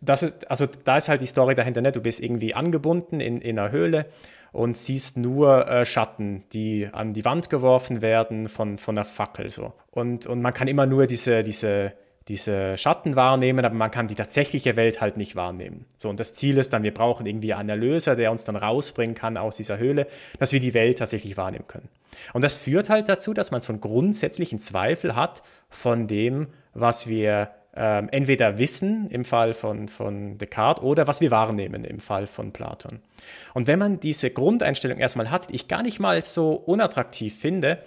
das ist, also da ist halt die Story dahinter, ne? du bist irgendwie angebunden in, in einer Höhle und siehst nur äh, Schatten, die an die Wand geworfen werden von, von einer Fackel. So. Und, und man kann immer nur diese, diese diese Schatten wahrnehmen, aber man kann die tatsächliche Welt halt nicht wahrnehmen. So, und das Ziel ist dann, wir brauchen irgendwie einen Erlöser, der uns dann rausbringen kann aus dieser Höhle, dass wir die Welt tatsächlich wahrnehmen können. Und das führt halt dazu, dass man so einen grundsätzlichen Zweifel hat von dem, was wir ähm, entweder wissen im Fall von, von Descartes oder was wir wahrnehmen im Fall von Platon. Und wenn man diese Grundeinstellung erstmal hat, die ich gar nicht mal so unattraktiv finde,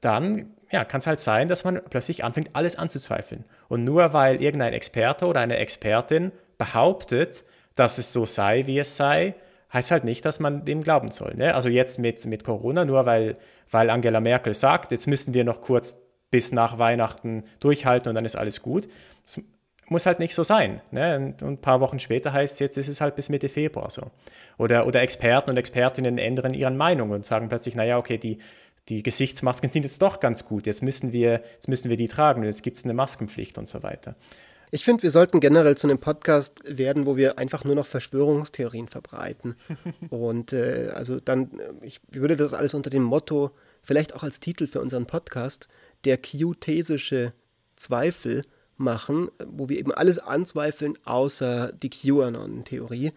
dann ja, kann es halt sein, dass man plötzlich anfängt, alles anzuzweifeln. Und nur weil irgendein Experte oder eine Expertin behauptet, dass es so sei, wie es sei, heißt halt nicht, dass man dem glauben soll. Ne? Also jetzt mit, mit Corona, nur weil, weil Angela Merkel sagt, jetzt müssen wir noch kurz bis nach Weihnachten durchhalten und dann ist alles gut. Das muss halt nicht so sein. Ne? Und, und, ein paar Wochen später heißt es, jetzt ist es halt bis Mitte Februar so. Oder, oder Experten und Expertinnen ändern ihre Meinung und sagen plötzlich, naja, okay, die, die Gesichtsmasken sind jetzt doch ganz gut, jetzt müssen wir, jetzt müssen wir die tragen, jetzt gibt es eine Maskenpflicht und so weiter. Ich finde, wir sollten generell zu einem Podcast werden, wo wir einfach nur noch Verschwörungstheorien verbreiten. [laughs] und äh, also dann, ich würde das alles unter dem Motto, vielleicht auch als Titel für unseren Podcast, der Q-thesische Zweifel machen, wo wir eben alles anzweifeln, außer die QAnon-Theorie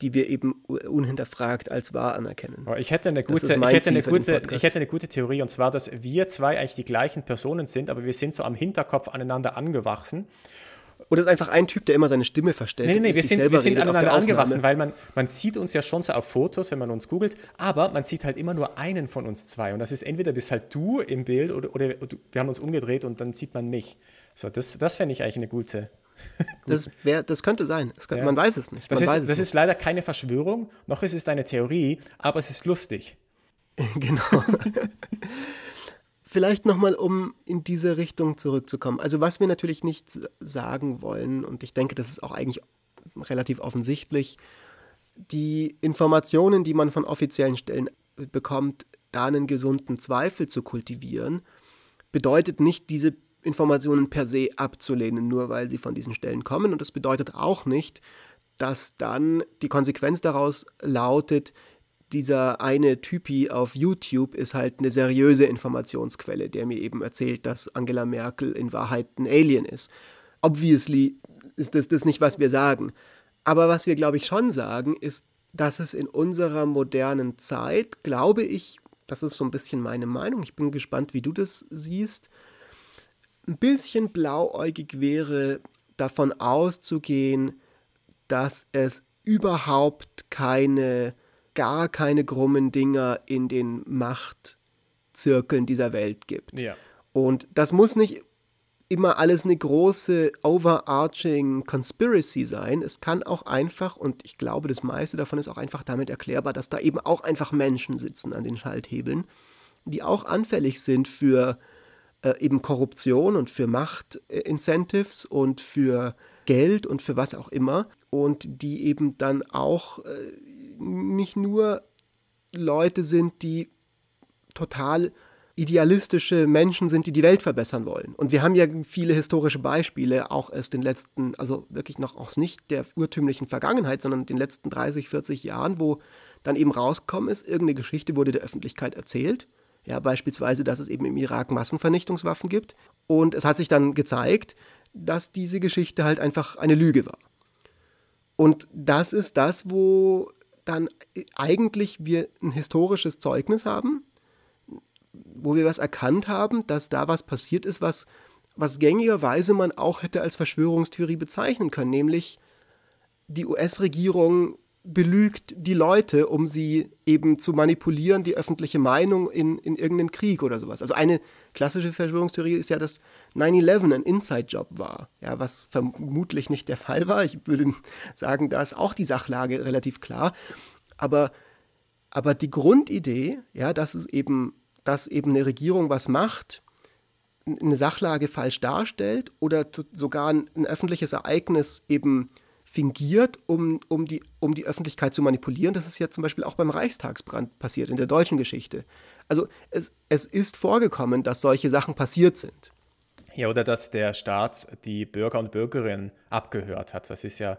die wir eben unhinterfragt als wahr anerkennen. Oh, ich, hätte eine gute, ich, hätte eine gute, ich hätte eine gute Theorie, und zwar, dass wir zwei eigentlich die gleichen Personen sind, aber wir sind so am Hinterkopf aneinander angewachsen. Oder ist einfach ein Typ, der immer seine Stimme verstellt. Nee, nee, nee wir sind, wir sind aneinander angewachsen, weil man, man sieht uns ja schon so auf Fotos, wenn man uns googelt, aber man sieht halt immer nur einen von uns zwei. Und das ist entweder bist halt du im Bild oder, oder wir haben uns umgedreht und dann sieht man mich. So, das, das fände ich eigentlich eine gute, [laughs] das, wär, das könnte sein. Das könnte, ja. Man weiß es nicht. Man das, ist, das nicht. ist leider keine Verschwörung, noch ist es eine Theorie, aber es ist lustig. [laughs] genau. [laughs] Vielleicht nochmal, um in diese Richtung zurückzukommen. Also was wir natürlich nicht sagen wollen, und ich denke, das ist auch eigentlich relativ offensichtlich, die Informationen, die man von offiziellen Stellen bekommt, da einen gesunden Zweifel zu kultivieren, bedeutet nicht, diese Informationen per se abzulehnen, nur weil sie von diesen Stellen kommen. Und das bedeutet auch nicht, dass dann die Konsequenz daraus lautet, dieser eine Typi auf YouTube ist halt eine seriöse Informationsquelle, der mir eben erzählt, dass Angela Merkel in Wahrheit ein Alien ist. Obviously ist das, das nicht, was wir sagen. Aber was wir, glaube ich, schon sagen, ist, dass es in unserer modernen Zeit, glaube ich, das ist so ein bisschen meine Meinung, ich bin gespannt, wie du das siehst, ein bisschen blauäugig wäre, davon auszugehen, dass es überhaupt keine, gar keine krummen Dinger in den Machtzirkeln dieser Welt gibt. Ja. Und das muss nicht immer alles eine große overarching Conspiracy sein. Es kann auch einfach, und ich glaube, das meiste davon ist auch einfach damit erklärbar, dass da eben auch einfach Menschen sitzen an den Schalthebeln, die auch anfällig sind für äh, eben Korruption und für Machtincentives und für Geld und für was auch immer. Und die eben dann auch äh, nicht nur Leute sind, die total idealistische Menschen sind, die die Welt verbessern wollen. Und wir haben ja viele historische Beispiele, auch aus den letzten, also wirklich noch aus nicht der urtümlichen Vergangenheit, sondern den letzten 30, 40 Jahren, wo dann eben rausgekommen ist, irgendeine Geschichte wurde der Öffentlichkeit erzählt. Ja, beispielsweise, dass es eben im Irak Massenvernichtungswaffen gibt. Und es hat sich dann gezeigt, dass diese Geschichte halt einfach eine Lüge war. Und das ist das, wo dann eigentlich wir ein historisches Zeugnis haben, wo wir was erkannt haben, dass da was passiert ist, was, was gängigerweise man auch hätte als Verschwörungstheorie bezeichnen können, nämlich die US-Regierung belügt die Leute, um sie eben zu manipulieren, die öffentliche Meinung in, in irgendeinen Krieg oder sowas. Also eine klassische Verschwörungstheorie ist ja, dass 9-11 ein Inside-Job war, ja, was vermutlich nicht der Fall war. Ich würde [laughs] sagen, da ist auch die Sachlage relativ klar. Aber, aber die Grundidee, ja, dass es eben, dass eben eine Regierung was macht, eine Sachlage falsch darstellt oder sogar ein, ein öffentliches Ereignis eben fingiert, um, um, die, um die Öffentlichkeit zu manipulieren. Das ist ja zum Beispiel auch beim Reichstagsbrand passiert in der deutschen Geschichte. Also es, es ist vorgekommen, dass solche Sachen passiert sind. Ja, oder dass der Staat die Bürger und Bürgerinnen abgehört hat. Das ist ja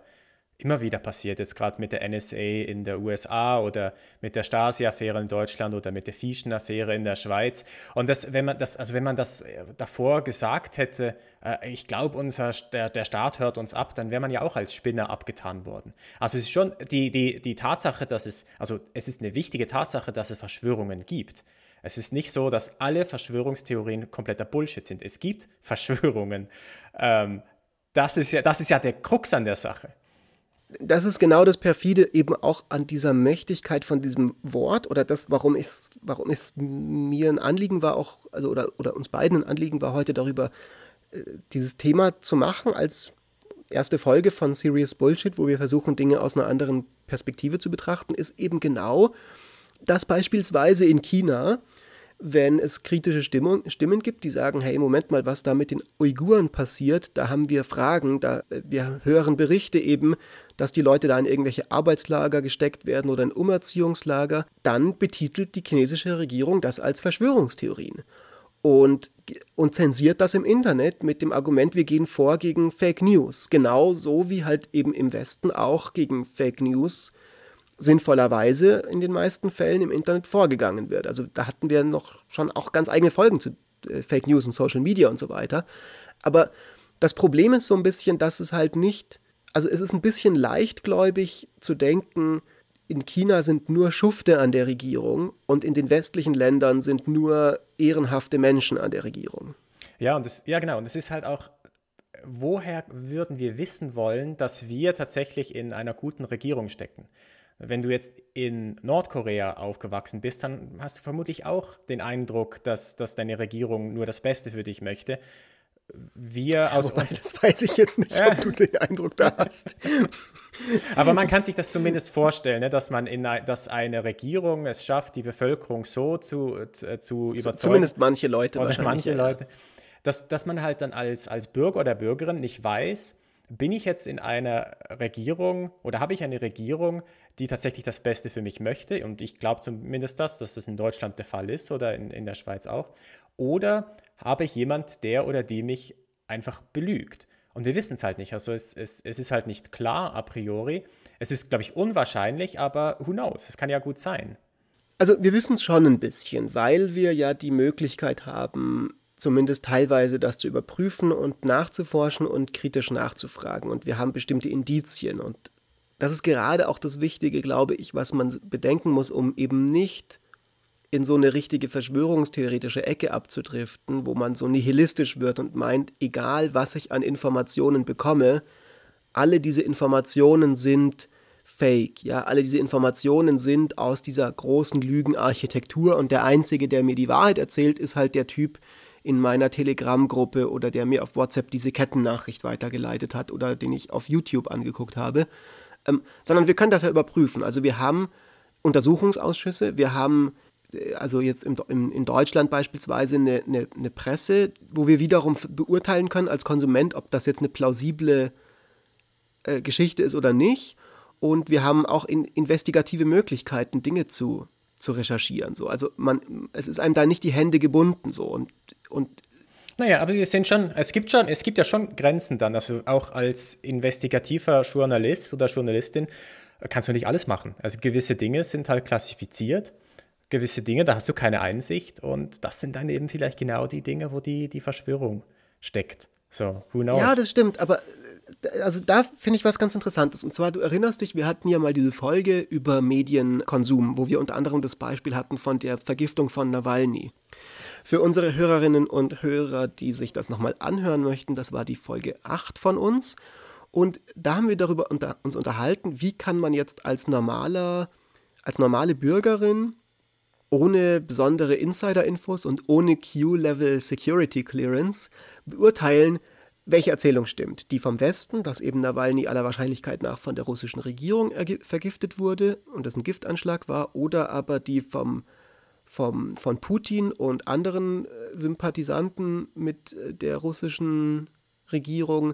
immer wieder passiert, jetzt gerade mit der NSA in der USA oder mit der Stasi-Affäre in Deutschland oder mit der Fischen-Affäre in der Schweiz. Und das, wenn man das, also wenn man das äh, davor gesagt hätte, äh, ich glaube, unser der, der Staat hört uns ab, dann wäre man ja auch als Spinner abgetan worden. Also es ist schon die, die, die Tatsache, dass es, also es ist eine wichtige Tatsache, dass es Verschwörungen gibt. Es ist nicht so, dass alle Verschwörungstheorien kompletter Bullshit sind. Es gibt Verschwörungen. Ähm, das, ist ja, das ist ja der Krux an der Sache das ist genau das perfide eben auch an dieser Mächtigkeit von diesem Wort oder das, warum es, warum mir ein Anliegen war, auch, also oder, oder uns beiden ein Anliegen war, heute darüber äh, dieses Thema zu machen als erste Folge von Serious Bullshit, wo wir versuchen, Dinge aus einer anderen Perspektive zu betrachten, ist eben genau, dass beispielsweise in China wenn es kritische Stimmung, Stimmen gibt, die sagen, hey, Moment mal, was da mit den Uiguren passiert, da haben wir Fragen, da wir hören Berichte eben, dass die Leute da in irgendwelche Arbeitslager gesteckt werden oder in Umerziehungslager, dann betitelt die chinesische Regierung das als Verschwörungstheorien und, und zensiert das im Internet mit dem Argument, wir gehen vor gegen Fake News. Genauso wie halt eben im Westen auch gegen Fake News sinnvollerweise in den meisten Fällen im Internet vorgegangen wird. Also da hatten wir noch schon auch ganz eigene Folgen zu äh, Fake News und Social Media und so weiter. Aber das Problem ist so ein bisschen, dass es halt nicht, also es ist ein bisschen leichtgläubig zu denken, in China sind nur Schufte an der Regierung und in den westlichen Ländern sind nur ehrenhafte Menschen an der Regierung. Ja, und das, ja genau, und es ist halt auch, woher würden wir wissen wollen, dass wir tatsächlich in einer guten Regierung stecken? Wenn du jetzt in Nordkorea aufgewachsen bist, dann hast du vermutlich auch den Eindruck, dass, dass deine Regierung nur das Beste für dich möchte. Wir aus Wobei, das weiß ich jetzt nicht, ob du den Eindruck da hast. [laughs] Aber man kann sich das zumindest vorstellen, ne, dass man in dass eine Regierung es schafft, die Bevölkerung so zu, zu, zu überzeugen. Zumindest manche Leute oder manche ja. Leute, dass, dass man halt dann als, als Bürger oder Bürgerin nicht weiß, bin ich jetzt in einer Regierung oder habe ich eine Regierung, die tatsächlich das Beste für mich möchte? Und ich glaube zumindest das, dass das in Deutschland der Fall ist oder in, in der Schweiz auch. Oder habe ich jemand, der oder die mich einfach belügt? Und wir wissen es halt nicht. Also es, es, es ist halt nicht klar a priori. Es ist, glaube ich, unwahrscheinlich, aber who knows? Es kann ja gut sein. Also wir wissen es schon ein bisschen, weil wir ja die Möglichkeit haben, zumindest teilweise das zu überprüfen und nachzuforschen und kritisch nachzufragen. Und wir haben bestimmte Indizien. Und das ist gerade auch das Wichtige, glaube ich, was man bedenken muss, um eben nicht in so eine richtige verschwörungstheoretische Ecke abzudriften, wo man so nihilistisch wird und meint, egal was ich an Informationen bekomme, alle diese Informationen sind fake. Ja, alle diese Informationen sind aus dieser großen Lügenarchitektur und der einzige, der mir die Wahrheit erzählt, ist halt der Typ, in meiner Telegram-Gruppe oder der mir auf WhatsApp diese Kettennachricht weitergeleitet hat oder den ich auf YouTube angeguckt habe, ähm, sondern wir können das ja überprüfen. Also wir haben Untersuchungsausschüsse, wir haben äh, also jetzt im, im, in Deutschland beispielsweise eine, eine, eine, Presse, wo wir wiederum beurteilen können als Konsument, ob das jetzt eine plausible äh, Geschichte ist oder nicht. Und wir haben auch in, investigative Möglichkeiten, Dinge zu zu recherchieren. So. Also man, es ist einem da nicht die Hände gebunden so und, und naja, aber wir sind schon, es gibt schon, es gibt ja schon Grenzen dann. Also auch als investigativer Journalist oder Journalistin kannst du nicht alles machen. Also gewisse Dinge sind halt klassifiziert, gewisse Dinge, da hast du keine Einsicht und das sind dann eben vielleicht genau die Dinge, wo die, die Verschwörung steckt. So, who knows? Ja, das stimmt, aber also da finde ich was ganz Interessantes. Und zwar, du erinnerst dich, wir hatten ja mal diese Folge über Medienkonsum, wo wir unter anderem das Beispiel hatten von der Vergiftung von Nawalny. Für unsere Hörerinnen und Hörer, die sich das nochmal anhören möchten, das war die Folge 8 von uns. Und da haben wir darüber unter, uns unterhalten, wie kann man jetzt als normaler, als normale Bürgerin ohne besondere Insider-Infos und ohne Q-Level Security Clearance beurteilen, welche Erzählung stimmt. Die vom Westen, dass eben Nawalny aller Wahrscheinlichkeit nach von der russischen Regierung vergiftet wurde und das ein Giftanschlag war, oder aber die vom, vom, von Putin und anderen äh, Sympathisanten mit äh, der russischen Regierung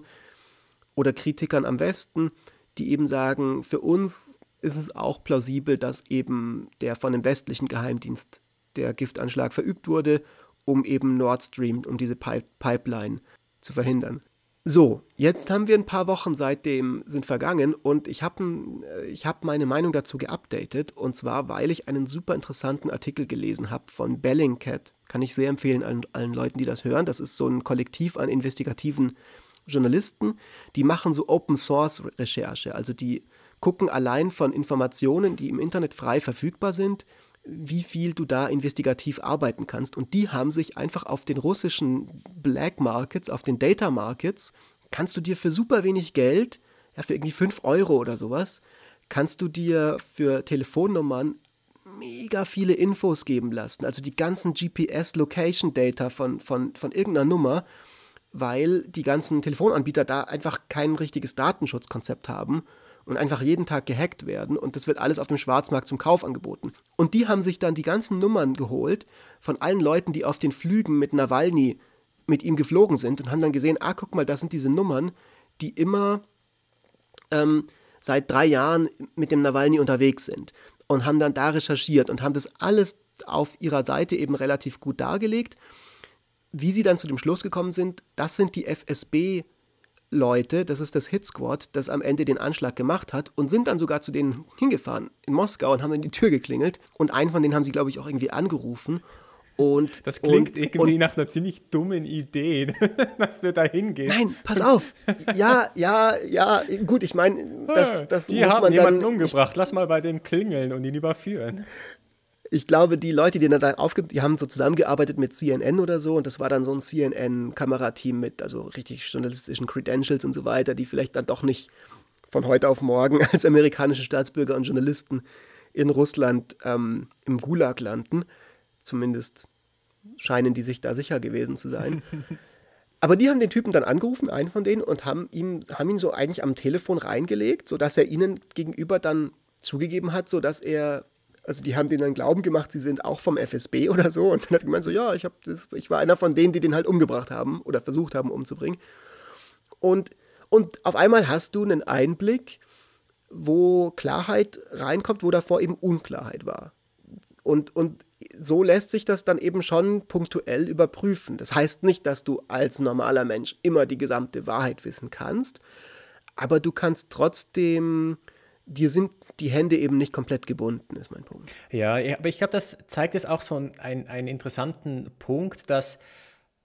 oder Kritikern am Westen, die eben sagen, für uns ist es auch plausibel, dass eben der von dem westlichen Geheimdienst der Giftanschlag verübt wurde, um eben Nord Stream, um diese Pipeline zu verhindern. So, jetzt haben wir ein paar Wochen seitdem sind vergangen und ich habe äh, ich hab meine Meinung dazu geupdatet und zwar, weil ich einen super interessanten Artikel gelesen habe von Bellingcat. Kann ich sehr empfehlen allen, allen Leuten, die das hören. Das ist so ein Kollektiv an investigativen Journalisten, die machen so Open Source Recherche, also die gucken allein von Informationen, die im Internet frei verfügbar sind, wie viel du da investigativ arbeiten kannst. Und die haben sich einfach auf den russischen Black Markets, auf den Data Markets, kannst du dir für super wenig Geld, ja, für irgendwie 5 Euro oder sowas, kannst du dir für Telefonnummern mega viele Infos geben lassen. Also die ganzen GPS-Location-Data von, von, von irgendeiner Nummer, weil die ganzen Telefonanbieter da einfach kein richtiges Datenschutzkonzept haben und einfach jeden Tag gehackt werden und das wird alles auf dem Schwarzmarkt zum Kauf angeboten. Und die haben sich dann die ganzen Nummern geholt von allen Leuten, die auf den Flügen mit Nawalny mit ihm geflogen sind und haben dann gesehen, ah, guck mal, das sind diese Nummern, die immer ähm, seit drei Jahren mit dem Nawalny unterwegs sind und haben dann da recherchiert und haben das alles auf ihrer Seite eben relativ gut dargelegt. Wie sie dann zu dem Schluss gekommen sind, das sind die FSB Leute, das ist das Hit Squad, das am Ende den Anschlag gemacht hat und sind dann sogar zu denen hingefahren in Moskau und haben dann die Tür geklingelt und einen von denen haben sie, glaube ich, auch irgendwie angerufen. Und, das klingt und, irgendwie und, nach einer ziemlich dummen Idee, [laughs] dass du da hingehst. Nein, pass auf. Ja, ja, ja, gut, ich meine, das, [laughs] das die muss haben man jemanden dann, umgebracht. Lass mal bei dem klingeln und ihn überführen ich glaube, die Leute, die dann da aufge die haben so zusammengearbeitet mit CNN oder so und das war dann so ein CNN-Kamerateam mit also richtig journalistischen Credentials und so weiter, die vielleicht dann doch nicht von heute auf morgen [laughs] als amerikanische Staatsbürger und Journalisten in Russland ähm, im Gulag landen. Zumindest scheinen die sich da sicher gewesen zu sein. [laughs] Aber die haben den Typen dann angerufen, einen von denen, und haben, ihm, haben ihn so eigentlich am Telefon reingelegt, sodass er ihnen gegenüber dann zugegeben hat, sodass er also die haben denen dann Glauben gemacht, sie sind auch vom FSB [laughs] oder so. Und dann hat gemeint so, ja, ich, das, ich war einer von denen, die den halt umgebracht haben oder versucht haben umzubringen. Und, und auf einmal hast du einen Einblick, wo Klarheit reinkommt, wo davor eben Unklarheit war. Und, und so lässt sich das dann eben schon punktuell überprüfen. Das heißt nicht, dass du als normaler Mensch immer die gesamte Wahrheit wissen kannst, aber du kannst trotzdem dir sind die Hände eben nicht komplett gebunden, ist mein Punkt. Ja, aber ich glaube, das zeigt jetzt auch so einen, einen interessanten Punkt, dass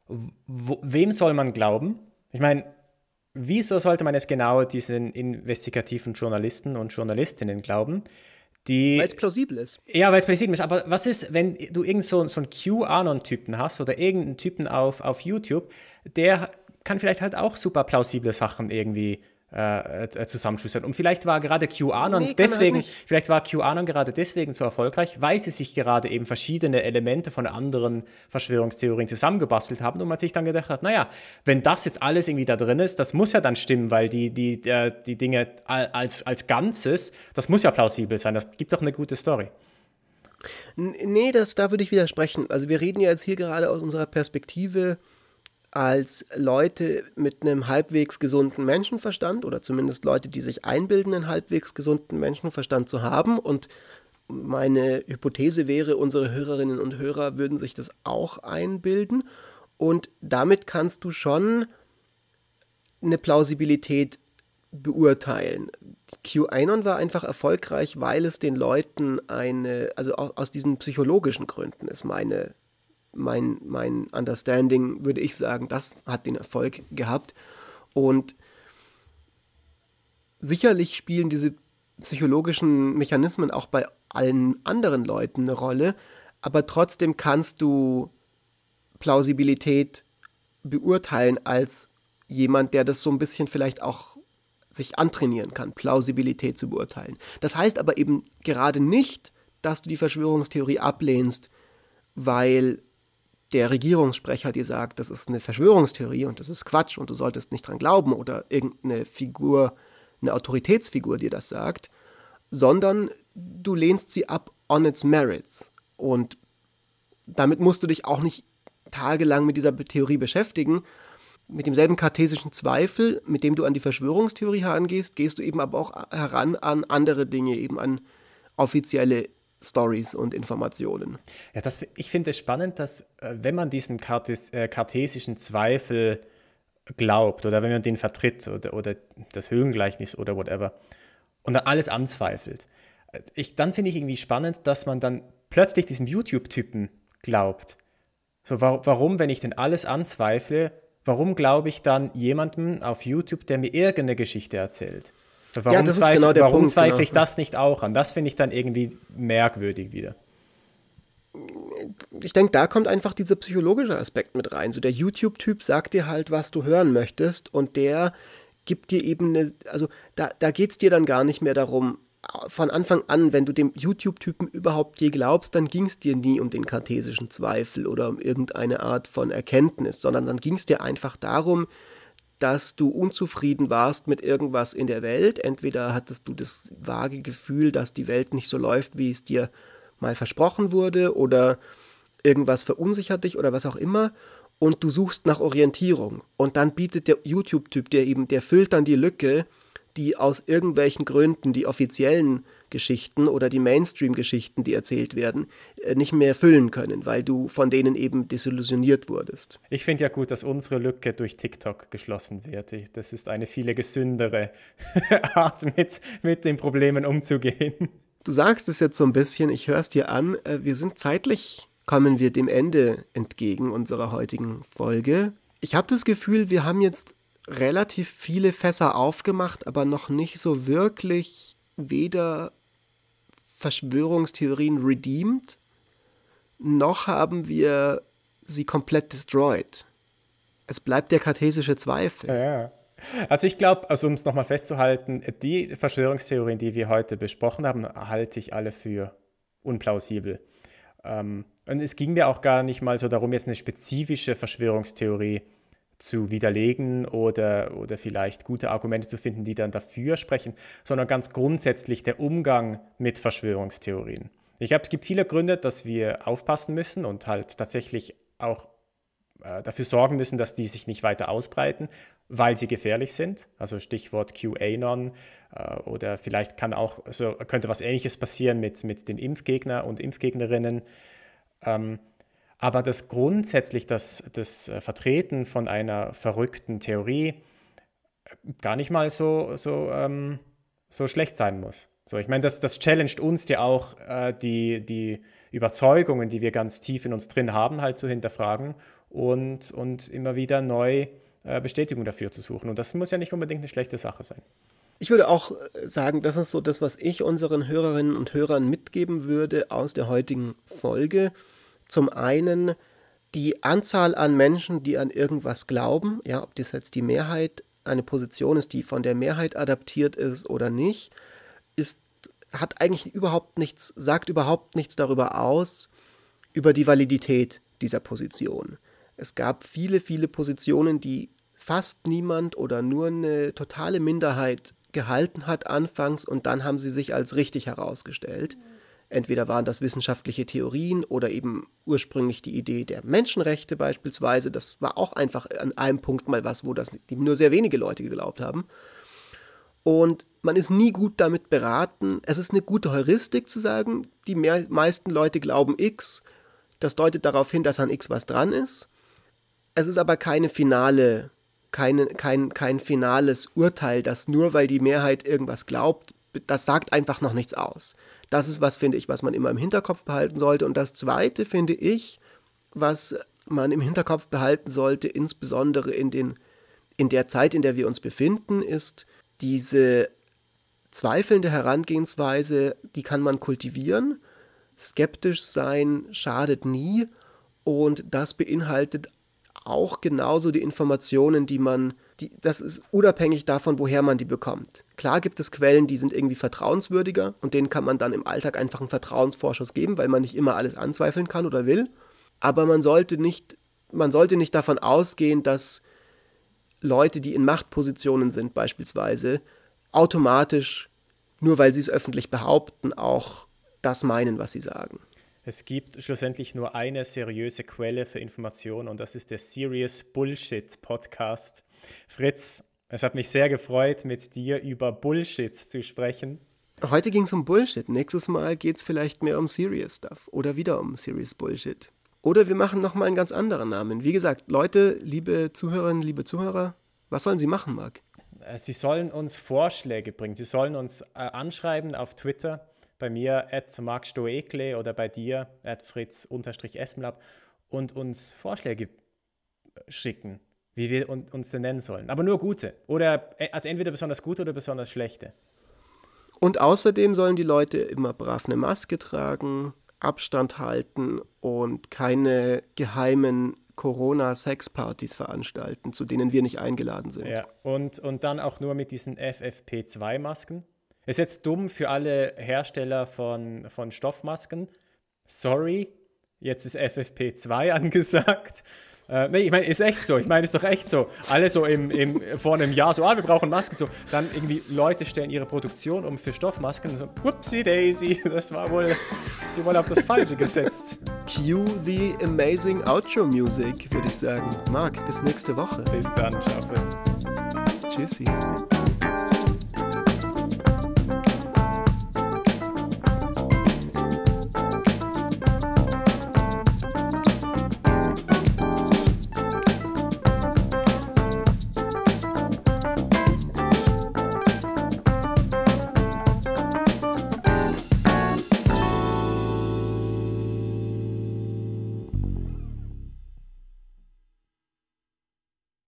wo, wem soll man glauben? Ich meine, wieso sollte man jetzt genau diesen investigativen Journalisten und Journalistinnen glauben? Weil es plausibel ist. Ja, weil es plausibel ist. Aber was ist, wenn du irgend so, so einen QAnon-Typen hast oder irgendeinen Typen auf, auf YouTube, der kann vielleicht halt auch super plausible Sachen irgendwie äh, äh, zusammenschustern. Und vielleicht war gerade QAnon nee, deswegen, vielleicht war QAnon gerade deswegen so erfolgreich, weil sie sich gerade eben verschiedene Elemente von anderen Verschwörungstheorien zusammengebastelt haben und man sich dann gedacht hat, naja, wenn das jetzt alles irgendwie da drin ist, das muss ja dann stimmen, weil die, die, die, die Dinge als, als Ganzes, das muss ja plausibel sein, das gibt doch eine gute Story. Nee, das, da würde ich widersprechen. Also wir reden ja jetzt hier gerade aus unserer Perspektive als Leute mit einem halbwegs gesunden Menschenverstand oder zumindest Leute, die sich einbilden, einen halbwegs gesunden Menschenverstand zu haben und meine Hypothese wäre, unsere Hörerinnen und Hörer würden sich das auch einbilden. Und damit kannst du schon eine Plausibilität beurteilen. QAnon war einfach erfolgreich, weil es den Leuten eine, also aus diesen psychologischen Gründen ist meine, mein, mein Understanding, würde ich sagen, das hat den Erfolg gehabt. Und sicherlich spielen diese psychologischen Mechanismen auch bei allen anderen Leuten eine Rolle, aber trotzdem kannst du Plausibilität beurteilen als jemand, der das so ein bisschen vielleicht auch sich antrainieren kann, Plausibilität zu beurteilen. Das heißt aber eben gerade nicht, dass du die Verschwörungstheorie ablehnst, weil der Regierungssprecher dir sagt, das ist eine Verschwörungstheorie und das ist Quatsch und du solltest nicht dran glauben oder irgendeine Figur, eine Autoritätsfigur dir das sagt, sondern du lehnst sie ab on its merits. Und damit musst du dich auch nicht tagelang mit dieser Theorie beschäftigen. Mit demselben kartesischen Zweifel, mit dem du an die Verschwörungstheorie herangehst, gehst du eben aber auch heran an andere Dinge, eben an offizielle Stories und Informationen. Ja, das, ich finde es spannend, dass äh, wenn man diesen Kartes, äh, kartesischen Zweifel glaubt oder wenn man den vertritt oder, oder das Höhengleichnis oder whatever und dann alles anzweifelt, äh, ich, dann finde ich irgendwie spannend, dass man dann plötzlich diesem YouTube-Typen glaubt. So, wa warum, wenn ich denn alles anzweifle, warum glaube ich dann jemandem auf YouTube, der mir irgendeine Geschichte erzählt? Warum ja, das ist genau der warum Punkt. zweifle genau. ich das nicht auch an? Das finde ich dann irgendwie merkwürdig wieder. Ich denke, da kommt einfach dieser psychologische Aspekt mit rein. So der YouTube-Typ sagt dir halt, was du hören möchtest und der gibt dir eben eine, also da, da geht es dir dann gar nicht mehr darum, von Anfang an, wenn du dem YouTube-Typen überhaupt je glaubst, dann ging es dir nie um den kartesischen Zweifel oder um irgendeine Art von Erkenntnis, sondern dann ging es dir einfach darum, dass du unzufrieden warst mit irgendwas in der Welt. Entweder hattest du das vage Gefühl, dass die Welt nicht so läuft, wie es dir mal versprochen wurde, oder irgendwas verunsichert dich oder was auch immer. Und du suchst nach Orientierung. Und dann bietet der YouTube-Typ dir eben, der füllt dann die Lücke, die aus irgendwelchen Gründen die offiziellen Geschichten oder die Mainstream-Geschichten, die erzählt werden, äh, nicht mehr füllen können, weil du von denen eben desillusioniert wurdest. Ich finde ja gut, dass unsere Lücke durch TikTok geschlossen wird. Das ist eine viel gesündere [laughs] Art, mit, mit den Problemen umzugehen. Du sagst es jetzt so ein bisschen, ich höre es dir an, äh, wir sind zeitlich, kommen wir dem Ende entgegen unserer heutigen Folge. Ich habe das Gefühl, wir haben jetzt relativ viele Fässer aufgemacht, aber noch nicht so wirklich weder Verschwörungstheorien redeemed, noch haben wir sie komplett destroyed. Es bleibt der kartesische Zweifel. Ja, Also ich glaube, also um es nochmal festzuhalten, die Verschwörungstheorien, die wir heute besprochen haben, halte ich alle für unplausibel. Ähm, und es ging mir auch gar nicht mal so darum, jetzt eine spezifische Verschwörungstheorie zu widerlegen oder, oder vielleicht gute Argumente zu finden, die dann dafür sprechen, sondern ganz grundsätzlich der Umgang mit Verschwörungstheorien. Ich glaube, es gibt viele Gründe, dass wir aufpassen müssen und halt tatsächlich auch äh, dafür sorgen müssen, dass die sich nicht weiter ausbreiten, weil sie gefährlich sind. Also Stichwort QAnon äh, oder vielleicht kann auch, so könnte was Ähnliches passieren mit, mit den Impfgegner und Impfgegnerinnen. Ähm, aber dass grundsätzlich das, das äh, Vertreten von einer verrückten Theorie äh, gar nicht mal so, so, ähm, so schlecht sein muss. So, ich meine, das, das challenged uns ja auch, äh, die, die Überzeugungen, die wir ganz tief in uns drin haben, halt zu hinterfragen und, und immer wieder neu äh, Bestätigung dafür zu suchen. Und das muss ja nicht unbedingt eine schlechte Sache sein. Ich würde auch äh, sagen, das ist so das, was ich unseren Hörerinnen und Hörern mitgeben würde aus der heutigen Folge zum einen die Anzahl an Menschen, die an irgendwas glauben, ja, ob das jetzt die Mehrheit eine Position ist, die von der Mehrheit adaptiert ist oder nicht, ist, hat eigentlich überhaupt nichts, sagt überhaupt nichts darüber aus, über die Validität dieser Position. Es gab viele, viele Positionen, die fast niemand oder nur eine totale Minderheit gehalten hat anfangs und dann haben sie sich als richtig herausgestellt. Mhm. Entweder waren das wissenschaftliche Theorien oder eben ursprünglich die Idee der Menschenrechte beispielsweise. Das war auch einfach an einem Punkt mal was, wo das nur sehr wenige Leute geglaubt haben. Und man ist nie gut damit beraten. Es ist eine gute Heuristik zu sagen, die mehr, meisten Leute glauben X. Das deutet darauf hin, dass an X was dran ist. Es ist aber keine finale, keine, kein, kein finales Urteil, dass nur weil die Mehrheit irgendwas glaubt, das sagt einfach noch nichts aus. Das ist was, finde ich, was man immer im Hinterkopf behalten sollte. Und das Zweite, finde ich, was man im Hinterkopf behalten sollte, insbesondere in, den, in der Zeit, in der wir uns befinden, ist diese zweifelnde Herangehensweise, die kann man kultivieren. Skeptisch sein schadet nie und das beinhaltet auch genauso die Informationen, die man, die, das ist unabhängig davon, woher man die bekommt. Klar gibt es Quellen, die sind irgendwie vertrauenswürdiger und denen kann man dann im Alltag einfach einen Vertrauensvorschuss geben, weil man nicht immer alles anzweifeln kann oder will. Aber man sollte nicht, man sollte nicht davon ausgehen, dass Leute, die in Machtpositionen sind beispielsweise, automatisch, nur weil sie es öffentlich behaupten, auch das meinen, was sie sagen. Es gibt schlussendlich nur eine seriöse Quelle für Informationen und das ist der Serious Bullshit Podcast. Fritz, es hat mich sehr gefreut, mit dir über Bullshit zu sprechen. Heute ging es um Bullshit. Nächstes Mal geht es vielleicht mehr um Serious Stuff oder wieder um Serious Bullshit. Oder wir machen nochmal einen ganz anderen Namen. Wie gesagt, Leute, liebe Zuhörerinnen, liebe Zuhörer, was sollen sie machen, Marc? Äh, sie sollen uns Vorschläge bringen. Sie sollen uns äh, anschreiben auf Twitter, bei mir at markstoekle oder bei dir at fritz-esmlab und uns Vorschläge schicken, wie wir uns denn nennen sollen. Aber nur gute. Oder äh, also entweder besonders gute oder besonders schlechte. Und außerdem sollen die Leute immer brav eine Maske tragen, Abstand halten und keine geheimen Corona-Sexpartys veranstalten, zu denen wir nicht eingeladen sind. Ja, und, und dann auch nur mit diesen FFP2-Masken. Ist jetzt dumm für alle Hersteller von, von Stoffmasken. Sorry, jetzt ist FFP2 [laughs] angesagt. Äh, nee, ich meine, ist echt so. Ich meine, ist doch echt so. Alle so im, im, vor einem Jahr so, ah, wir brauchen Masken. So, dann irgendwie Leute stellen ihre Produktion um für Stoffmasken. Und so, whoopsie daisy, [laughs] das war wohl, die wurden auf das Falsche gesetzt. Cue the amazing Outro Music, würde ich sagen. Marc, bis nächste Woche. Bis dann, Fritz. Tschüssi.